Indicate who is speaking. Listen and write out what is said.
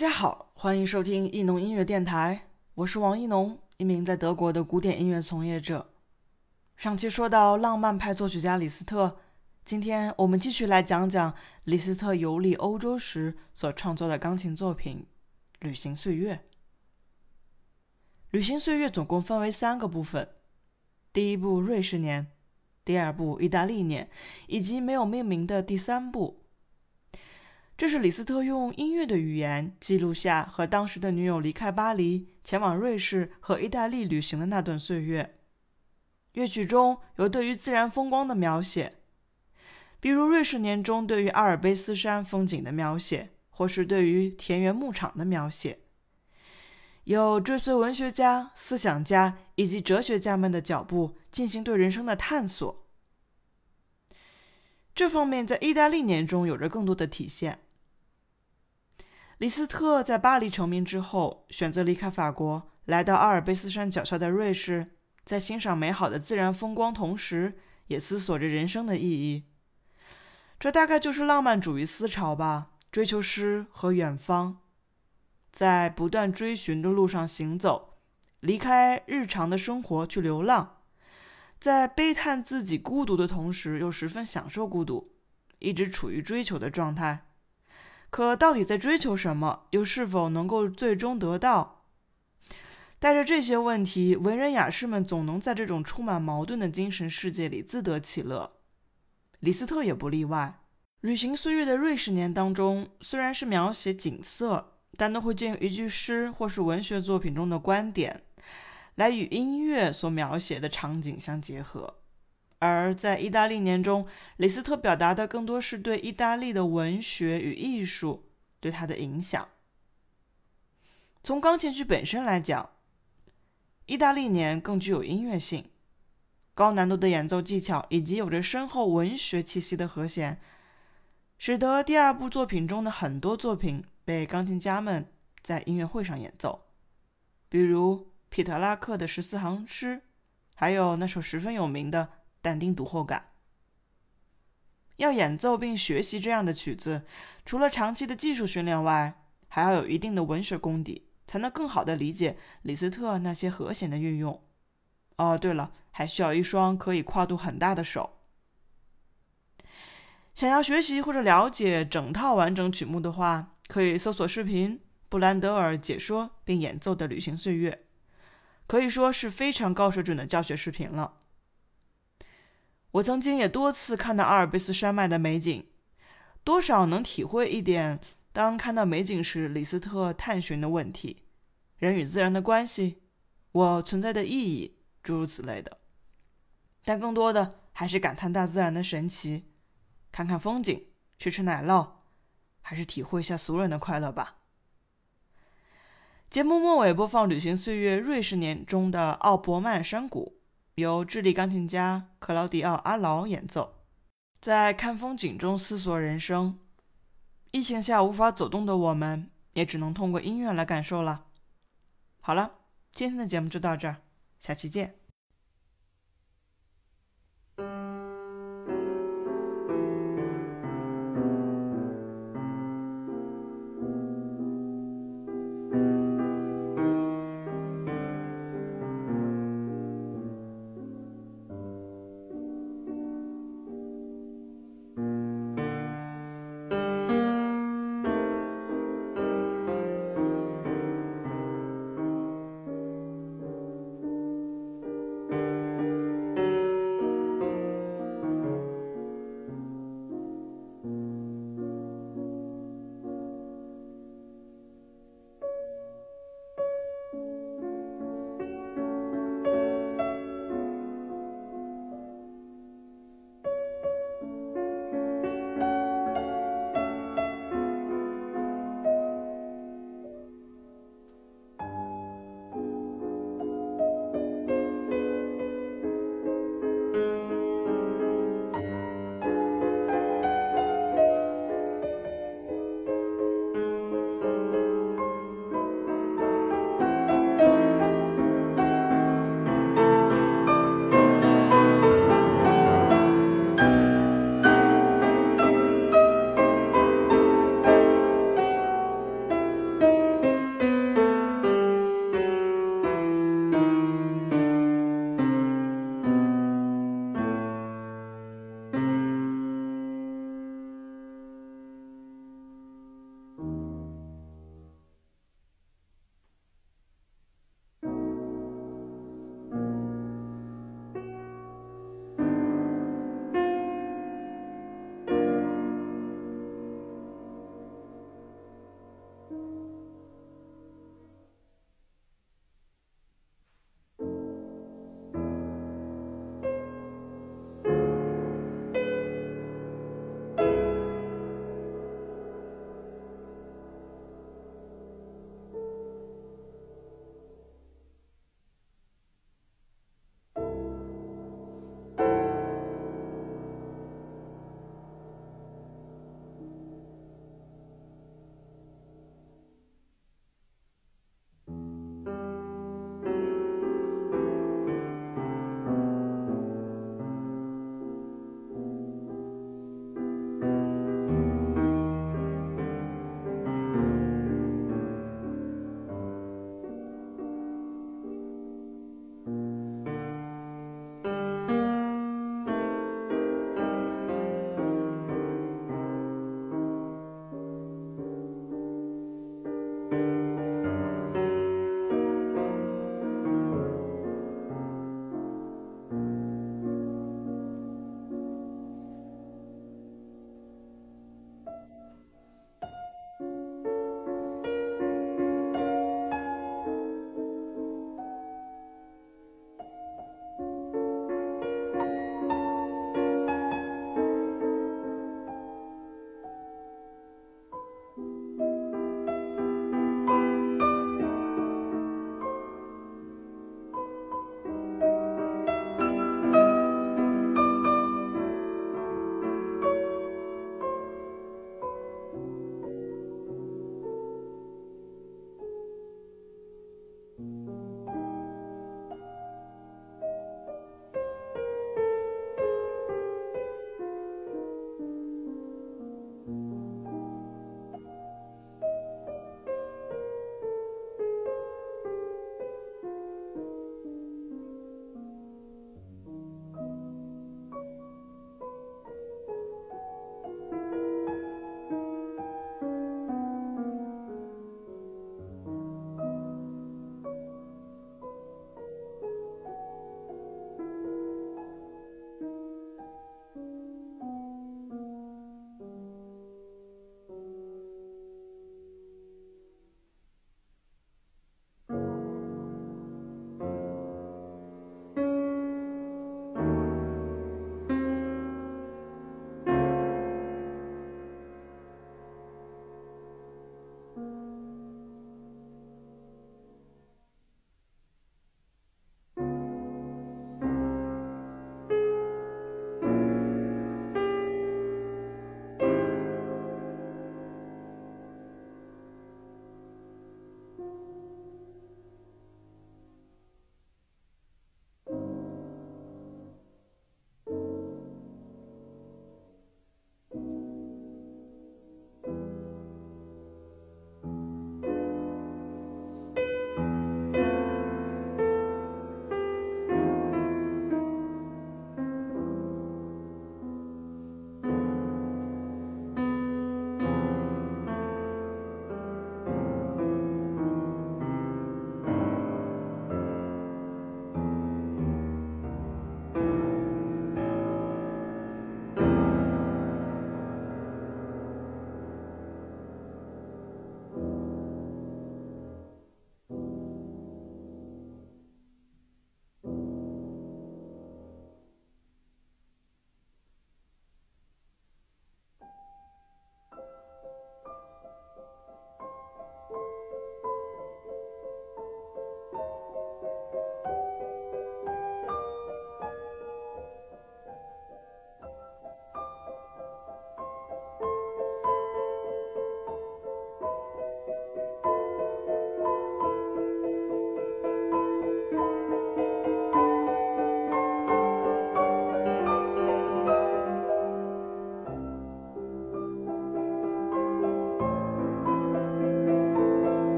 Speaker 1: 大家好，欢迎收听艺农音乐电台，我是王艺农，一名在德国的古典音乐从业者。上期说到浪漫派作曲家李斯特，今天我们继续来讲讲李斯特游历欧洲时所创作的钢琴作品《旅行岁月》。《旅行岁月》总共分为三个部分：第一部瑞士年，第二部意大利年，以及没有命名的第三部。这是李斯特用音乐的语言记录下和当时的女友离开巴黎，前往瑞士和意大利旅行的那段岁月。乐曲中有对于自然风光的描写，比如《瑞士年》中对于阿尔卑斯山风景的描写，或是对于田园牧场的描写。有追随文学家、思想家以及哲学家们的脚步，进行对人生的探索。这方面在《意大利年》中有着更多的体现。李斯特在巴黎成名之后，选择离开法国，来到阿尔卑斯山脚下的瑞士，在欣赏美好的自然风光同时，也思索着人生的意义。这大概就是浪漫主义思潮吧，追求诗和远方，在不断追寻的路上行走，离开日常的生活去流浪，在悲叹自己孤独的同时，又十分享受孤独，一直处于追求的状态。可到底在追求什么？又是否能够最终得到？带着这些问题，文人雅士们总能在这种充满矛盾的精神世界里自得其乐。李斯特也不例外。《旅行岁月》的瑞士年当中，虽然是描写景色，但都会借用一句诗或是文学作品中的观点，来与音乐所描写的场景相结合。而在意大利年中，李斯特表达的更多是对意大利的文学与艺术对他的影响。从钢琴曲本身来讲，意大利年更具有音乐性，高难度的演奏技巧以及有着深厚文学气息的和弦，使得第二部作品中的很多作品被钢琴家们在音乐会上演奏，比如皮特拉克的十四行诗，还有那首十分有名的。但丁读后感。要演奏并学习这样的曲子，除了长期的技术训练外，还要有一定的文学功底，才能更好的理解李斯特那些和弦的运用。哦，对了，还需要一双可以跨度很大的手。想要学习或者了解整套完整曲目的话，可以搜索视频布兰德尔解说并演奏的《旅行岁月》，可以说是非常高水准的教学视频了。我曾经也多次看到阿尔卑斯山脉的美景，多少能体会一点当看到美景时李斯特探寻的问题：人与自然的关系，我存在的意义，诸如此类的。但更多的还是感叹大自然的神奇，看看风景，吃吃奶酪，还是体会一下俗人的快乐吧。节目末尾播放《旅行岁月》瑞士年中的奥伯曼山谷。由智利钢琴家克劳迪奥·阿劳演奏，在看风景中思索人生。疫情下无法走动的我们，也只能通过音乐来感受了。好了，今天的节目就到这儿，下期见。